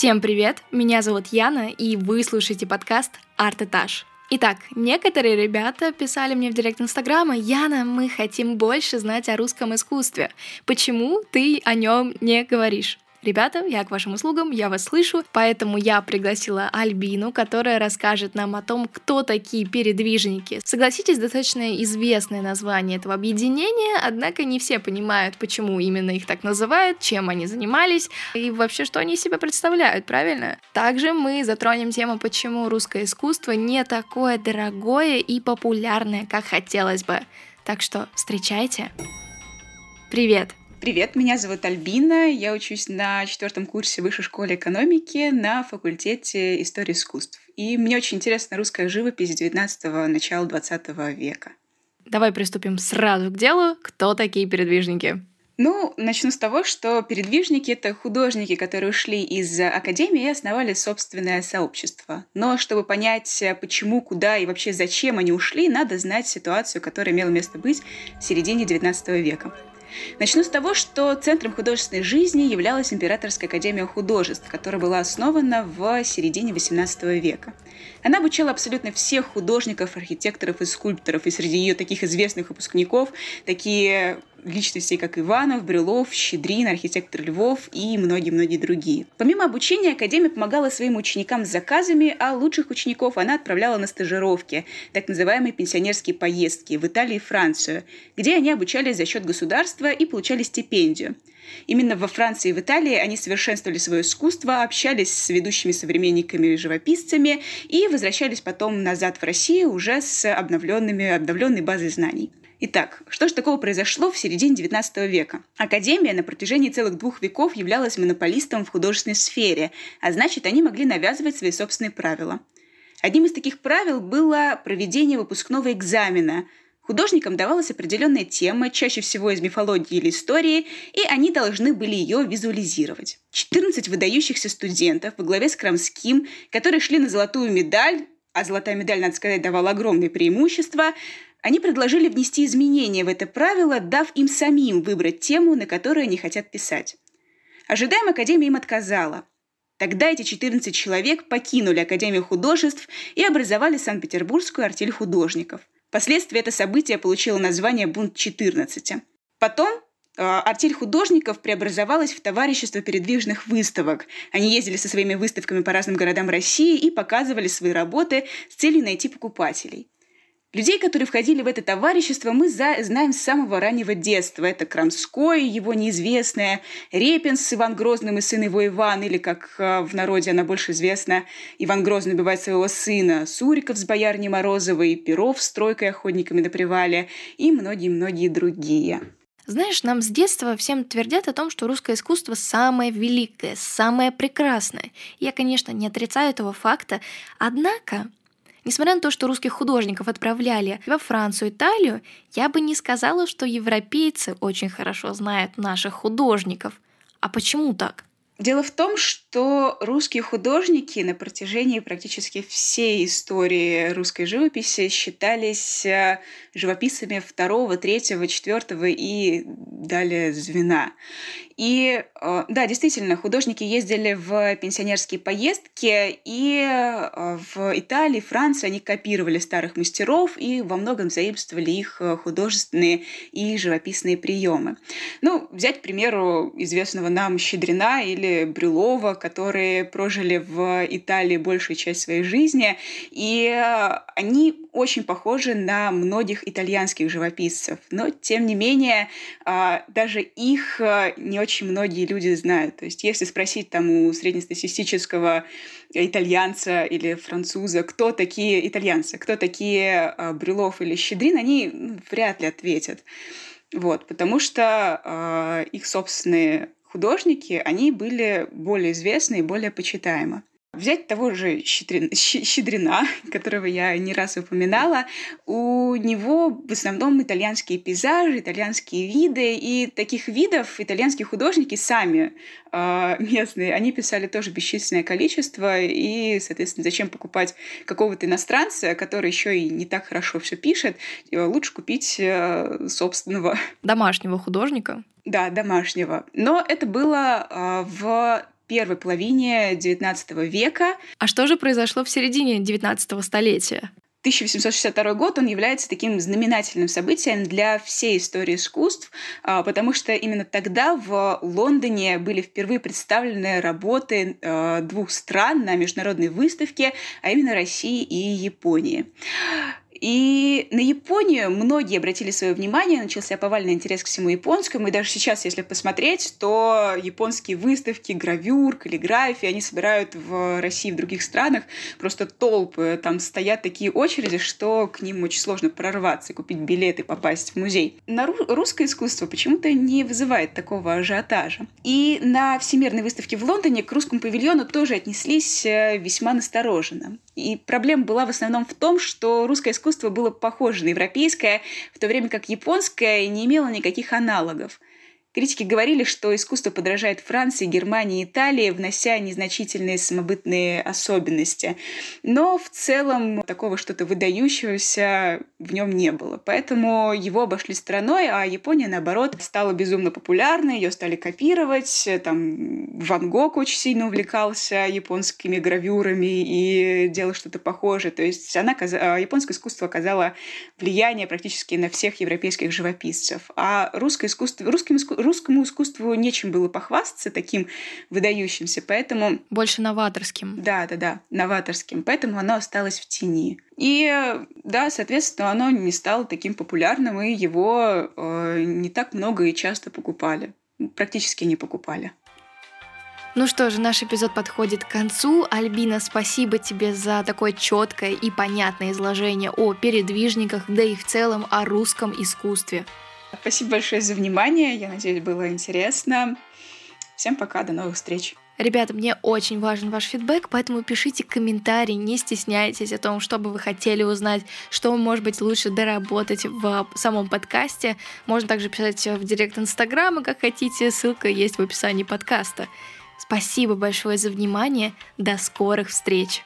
Всем привет! Меня зовут Яна, и вы слушаете подкаст «Арт-этаж». Итак, некоторые ребята писали мне в директ Инстаграма, Яна, мы хотим больше знать о русском искусстве. Почему ты о нем не говоришь? Ребята, я к вашим услугам, я вас слышу, поэтому я пригласила Альбину, которая расскажет нам о том, кто такие передвижники. Согласитесь, достаточно известное название этого объединения, однако не все понимают, почему именно их так называют, чем они занимались и вообще, что они из себя представляют, правильно? Также мы затронем тему, почему русское искусство не такое дорогое и популярное, как хотелось бы. Так что встречайте. Привет! Привет, меня зовут Альбина, я учусь на четвертом курсе Высшей школы экономики на факультете истории искусств. И мне очень интересна русская живопись 19-го, начала 20 века. Давай приступим сразу к делу. Кто такие передвижники? Ну, начну с того, что передвижники — это художники, которые ушли из академии и основали собственное сообщество. Но чтобы понять, почему, куда и вообще зачем они ушли, надо знать ситуацию, которая имела место быть в середине XIX века. Начну с того, что центром художественной жизни являлась Императорская академия художеств, которая была основана в середине XVIII века. Она обучала абсолютно всех художников, архитекторов и скульпторов, и среди ее таких известных выпускников такие личностей, как Иванов, Брюлов, Щедрин, архитектор Львов и многие-многие другие. Помимо обучения, Академия помогала своим ученикам с заказами, а лучших учеников она отправляла на стажировки, так называемые пенсионерские поездки в Италию и Францию, где они обучались за счет государства и получали стипендию. Именно во Франции и в Италии они совершенствовали свое искусство, общались с ведущими современниками и живописцами и возвращались потом назад в Россию уже с обновленными, обновленной базой знаний. Итак, что же такого произошло в середине XIX века? Академия на протяжении целых двух веков являлась монополистом в художественной сфере, а значит, они могли навязывать свои собственные правила. Одним из таких правил было проведение выпускного экзамена. Художникам давалась определенная тема, чаще всего из мифологии или истории, и они должны были ее визуализировать. 14 выдающихся студентов во главе с Крамским, которые шли на золотую медаль, а золотая медаль, надо сказать, давала огромные преимущества, они предложили внести изменения в это правило, дав им самим выбрать тему, на которую они хотят писать. Ожидаем, Академия им отказала. Тогда эти 14 человек покинули Академию художеств и образовали Санкт-Петербургскую артель художников. Впоследствии это событие получило название «Бунт 14». Потом э, Артель художников преобразовалась в товарищество передвижных выставок. Они ездили со своими выставками по разным городам России и показывали свои работы с целью найти покупателей. Людей, которые входили в это товарищество, мы за, знаем с самого раннего детства. Это Крамской, его неизвестная, Репин с Иван Грозным и сын его Иван, или, как э, в народе она больше известна, Иван Грозный убивает своего сына, Суриков с боярней Морозовой, Перов с тройкой охотниками на привале и многие-многие другие. Знаешь, нам с детства всем твердят о том, что русское искусство самое великое, самое прекрасное. Я, конечно, не отрицаю этого факта, однако Несмотря на то, что русских художников отправляли во Францию, Италию, я бы не сказала, что европейцы очень хорошо знают наших художников. А почему так? Дело в том, что русские художники на протяжении практически всей истории русской живописи считались э, живописцами второго, третьего, четвертого и далее звена. И э, да, действительно, художники ездили в пенсионерские поездки, и э, в Италии, Франции они копировали старых мастеров и во многом заимствовали их художественные и живописные приемы. Ну, взять, к примеру, известного нам Щедрина или Брюлова, которые прожили в Италии большую часть своей жизни, и они очень похожи на многих итальянских живописцев. Но, тем не менее, а, даже их а, не очень многие люди знают. То есть, если спросить там у среднестатистического итальянца или француза, кто такие итальянцы, кто такие а, Брюлов или Щедрин, они ну, вряд ли ответят. Вот, потому что их собственные художники, они были более известны и более почитаемы. Взять того же Щедрина, которого я не раз упоминала, у него в основном итальянские пейзажи, итальянские виды, и таких видов итальянские художники сами э, местные, они писали тоже бесчисленное количество, и, соответственно, зачем покупать какого-то иностранца, который еще и не так хорошо все пишет, лучше купить э, собственного. Домашнего художника. Да, домашнего. Но это было э, в первой половине XIX века. А что же произошло в середине XIX столетия? 1862 год, он является таким знаменательным событием для всей истории искусств, а, потому что именно тогда в Лондоне были впервые представлены работы а, двух стран на международной выставке, а именно России и Японии. И на Японию многие обратили свое внимание, начался повальный интерес к всему японскому, и даже сейчас, если посмотреть, то японские выставки, гравюр, каллиграфии, они собирают в России в других странах просто толпы, там стоят такие очереди, что к ним очень сложно прорваться, купить билеты, попасть в музей. На ру- русское искусство почему-то не вызывает такого ажиотажа. И на Всемирной выставке в Лондоне к русскому павильону тоже отнеслись э, весьма настороженно. И проблема была в основном в том, что русское искусство было похоже на европейское, в то время как японское не имело никаких аналогов. Критики говорили, что искусство подражает Франции, Германии, Италии, внося незначительные самобытные особенности. Но в целом такого что-то выдающегося в нем не было. Поэтому его обошли стороной, а Япония, наоборот, стала безумно популярной, ее стали копировать. Там Ван Гог очень сильно увлекался японскими гравюрами и делал что-то похожее. То есть она, а, японское искусство оказало влияние практически на всех европейских живописцев. А русское искусство, русским искусством русскому искусству нечем было похвастаться таким выдающимся, поэтому... Больше новаторским. Да, да, да, новаторским. Поэтому оно осталось в тени. И да, соответственно, оно не стало таким популярным, и его э, не так много и часто покупали. Практически не покупали. Ну что же, наш эпизод подходит к концу. Альбина, спасибо тебе за такое четкое и понятное изложение о передвижниках, да и в целом о русском искусстве. Спасибо большое за внимание. Я надеюсь, было интересно. Всем пока, до новых встреч. Ребята, мне очень важен ваш фидбэк, поэтому пишите комментарии, не стесняйтесь о том, что бы вы хотели узнать, что может быть лучше доработать в самом подкасте. Можно также писать в директ Инстаграма, как хотите, ссылка есть в описании подкаста. Спасибо большое за внимание, до скорых встреч!